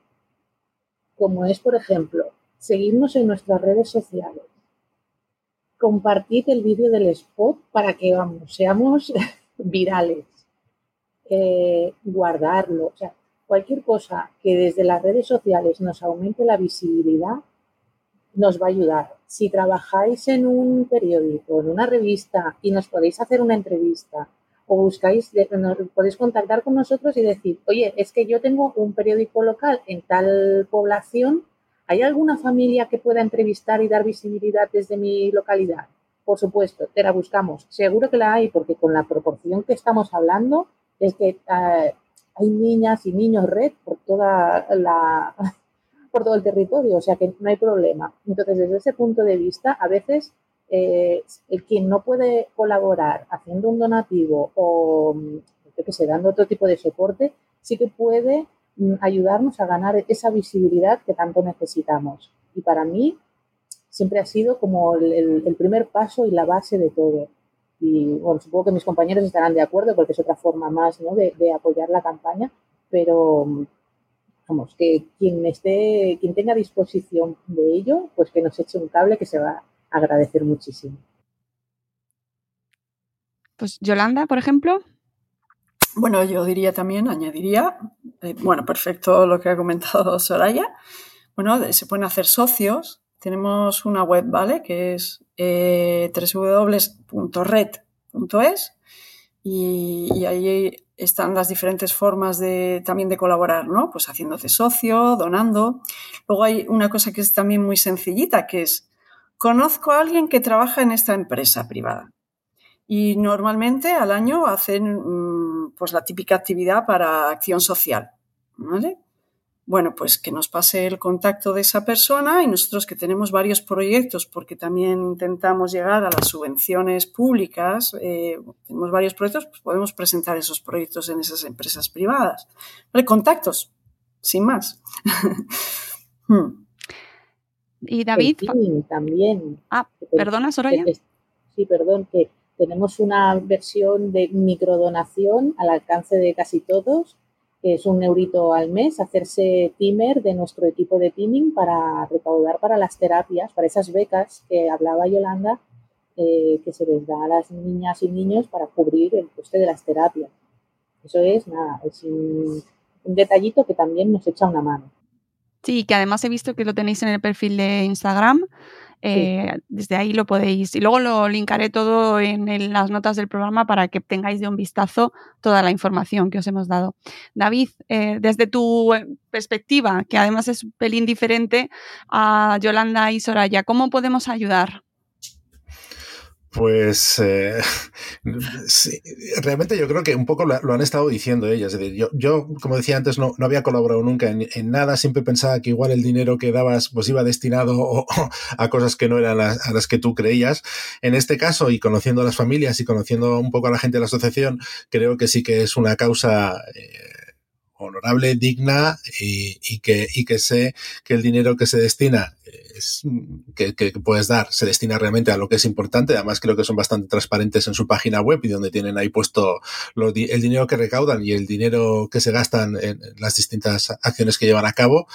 como es, por ejemplo, seguirnos en nuestras redes sociales, compartir el vídeo del spot para que, vamos, seamos virales, eh, guardarlo, o sea, cualquier cosa que desde las redes sociales nos aumente la visibilidad nos va a ayudar. Si trabajáis en un periódico, en una revista y nos podéis hacer una entrevista o buscáis, podéis contactar con nosotros y decir, oye, es que yo tengo un periódico local en tal población, ¿hay alguna familia que pueda entrevistar y dar visibilidad desde mi localidad? Por supuesto, te la buscamos. Seguro que la hay porque con la proporción que estamos hablando es que eh, hay niñas y niños red por toda la, por todo el territorio, o sea que no hay problema. Entonces, desde ese punto de vista, a veces eh, el quien no puede colaborar haciendo un donativo o, yo que sé, dando otro tipo de soporte, sí que puede mm, ayudarnos a ganar esa visibilidad que tanto necesitamos. Y para mí siempre ha sido como el, primer paso y la base de todo. Y bueno, supongo que mis compañeros estarán de acuerdo porque es otra forma más ¿no? de, de apoyar la campaña, pero vamos, que quien esté, quien tenga disposición de ello, pues que nos eche un cable que se va a agradecer muchísimo. Pues Yolanda, por ejemplo. Bueno, yo diría también, añadiría, eh, bueno, perfecto lo que ha comentado Soraya. Bueno, se pueden hacer socios. Tenemos una web, ¿vale? Que es eh, www.red.es y, y ahí están las diferentes formas de, también de colaborar, ¿no? Pues haciéndote socio, donando. Luego hay una cosa que es también muy sencillita, que es, conozco a alguien que trabaja en esta empresa privada. Y normalmente al año hacen mm, pues la típica actividad para acción social, ¿vale? Bueno, pues que nos pase el contacto de esa persona y nosotros que tenemos varios proyectos, porque también intentamos llegar a las subvenciones públicas, eh, tenemos varios proyectos, pues podemos presentar esos proyectos en esas empresas privadas. ¿Vale? Contactos, sin más. Hmm. Y David. también. Ah, perdona, Soraya. Sí, perdón, que tenemos una versión de microdonación al alcance de casi todos es un eurito al mes, hacerse timer de nuestro equipo de teaming para recaudar para las terapias, para esas becas que hablaba Yolanda, eh, que se les da a las niñas y niños para cubrir el coste de las terapias. Eso es nada, es un detallito que también nos echa una mano. Sí, que además he visto que lo tenéis en el perfil de Instagram. Eh, desde ahí lo podéis. Y luego lo linkaré todo en, las notas del programa para que tengáis de un vistazo toda la información que os hemos dado. David, eh, desde tu eh, perspectiva, que además es un pelín diferente a Yolanda y Soraya, ¿cómo podemos ayudar? Pues eh, realmente yo creo que un poco lo, han estado diciendo ellas. Es decir, yo, yo como decía antes, no, no había colaborado nunca en, nada, siempre pensaba que igual el dinero que dabas pues iba destinado a cosas que no eran las, a las que tú creías. En este caso, y conociendo a las familias y conociendo un poco a la gente de la asociación, creo que sí que es una causa... Eh, honorable, digna y, que, y que sé que el dinero que se destina que, puedes dar se destina realmente a lo que es importante. Además, creo que son bastante transparentes en su página web y donde tienen ahí puesto el dinero que recaudan y el dinero que se gastan en las distintas acciones que llevan a cabo.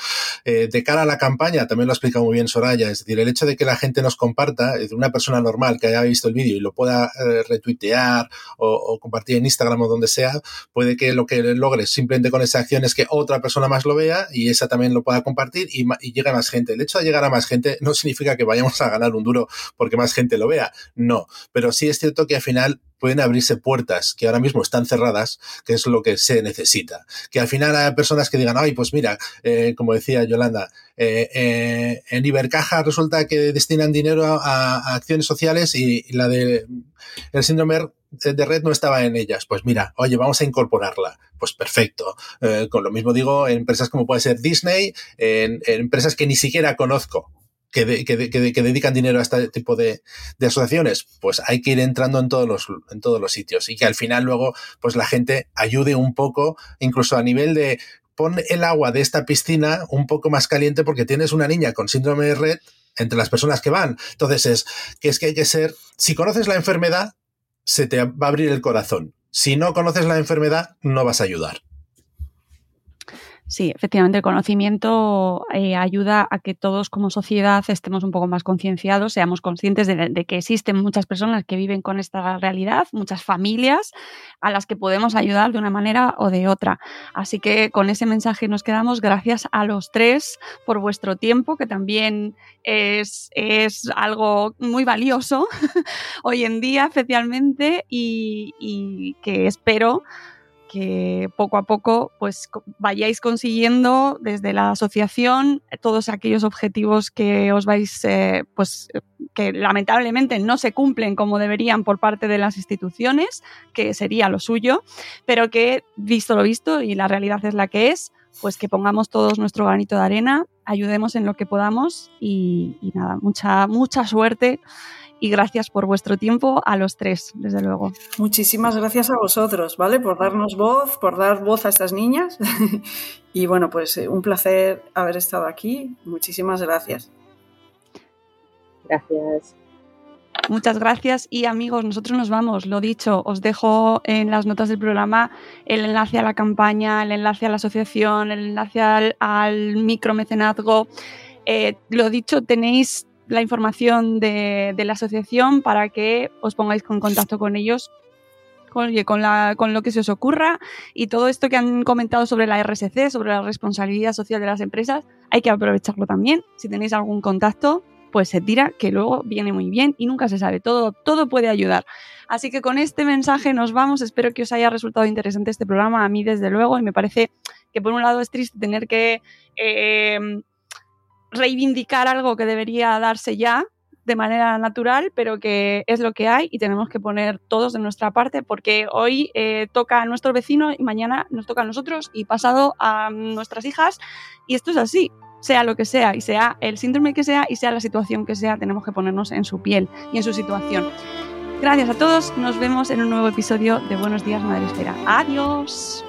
Eh, de cara a la campaña, también lo ha explicado muy bien Soraya, es decir, el hecho de que la gente nos comparta, una persona normal que haya visto el vídeo y lo pueda eh, retuitear o, o, compartir en Instagram o donde sea, puede que lo que logres simplemente con esa acción es que otra persona más lo vea y esa también lo pueda compartir y, y llegue a más gente. El hecho de llegar a más gente no significa que vayamos a ganar un duro porque más gente lo vea, no, pero sí es cierto que al final pueden abrirse puertas que ahora mismo están cerradas, que es lo que se necesita. Que al final hay personas que digan, ay, pues mira, eh, como decía Yolanda, eh, eh, en Ibercaja resulta que destinan dinero a, a, acciones sociales y la de el síndrome de red no estaba en ellas. Pues mira, oye, vamos a incorporarla. Pues perfecto. Eh, con lo mismo digo en empresas como puede ser Disney, en, empresas que ni siquiera conozco que, que, que, dedican dinero a este tipo de, de, asociaciones, pues hay que ir entrando en todos los, en todos los sitios y que al final luego, pues la gente ayude un poco, incluso a nivel de pon el agua de esta piscina un poco más caliente porque tienes una niña con síndrome de red entre las personas que van. Entonces es que es que hay que ser, si conoces la enfermedad, se te va a abrir el corazón. Si no conoces la enfermedad, no vas a ayudar. Sí, efectivamente, el conocimiento eh, ayuda a que todos como sociedad estemos un poco más concienciados, seamos conscientes de, que existen muchas personas que viven con esta realidad, muchas familias a las que podemos ayudar de una manera o de otra. Así que con ese mensaje nos quedamos. Gracias a los tres por vuestro tiempo, que también es, es algo muy valioso hoy en día, especialmente, y que espero que poco a poco pues vayáis consiguiendo desde la asociación todos aquellos objetivos que os vais eh, pues que lamentablemente no se cumplen como deberían por parte de las instituciones que sería lo suyo pero que visto lo visto y la realidad es la que es pues que pongamos todos nuestro granito de arena ayudemos en lo que podamos y, y nada mucha mucha suerte y gracias por vuestro tiempo a los tres, desde luego. Muchísimas gracias a vosotros, ¿vale? Por darnos voz, por dar voz a estas niñas. y bueno, pues eh, un placer haber estado aquí. Muchísimas gracias. Gracias. Muchas gracias y amigos, nosotros nos vamos. Lo dicho, os dejo en las notas del programa el enlace a la campaña, el enlace a la asociación, el enlace al, al micromecenazgo. Eh, lo dicho, tenéis la información de, de, la asociación para que os pongáis en contacto con ellos. Con, lo que se os ocurra y todo esto que han comentado sobre la RSC, sobre la responsabilidad social de las empresas, hay que aprovecharlo también. Si tenéis algún contacto, pues se tira, que luego viene muy bien y nunca se sabe, todo, todo puede ayudar. Así que con este mensaje nos vamos, espero que os haya resultado interesante este programa, a mí desde luego, y me parece que por un lado es triste tener que eh, reivindicar algo que debería darse ya de manera natural, pero que es lo que hay y tenemos que poner todos de nuestra parte porque hoy eh, toca a nuestro vecino y mañana nos toca a nosotros y pasado a nuestras hijas y esto es así, sea lo que sea y sea el síndrome que sea y sea la situación que sea, tenemos que ponernos en su piel y en su situación. Gracias a todos, nos vemos en un nuevo episodio de Buenos Días Madre Esfera. Adiós.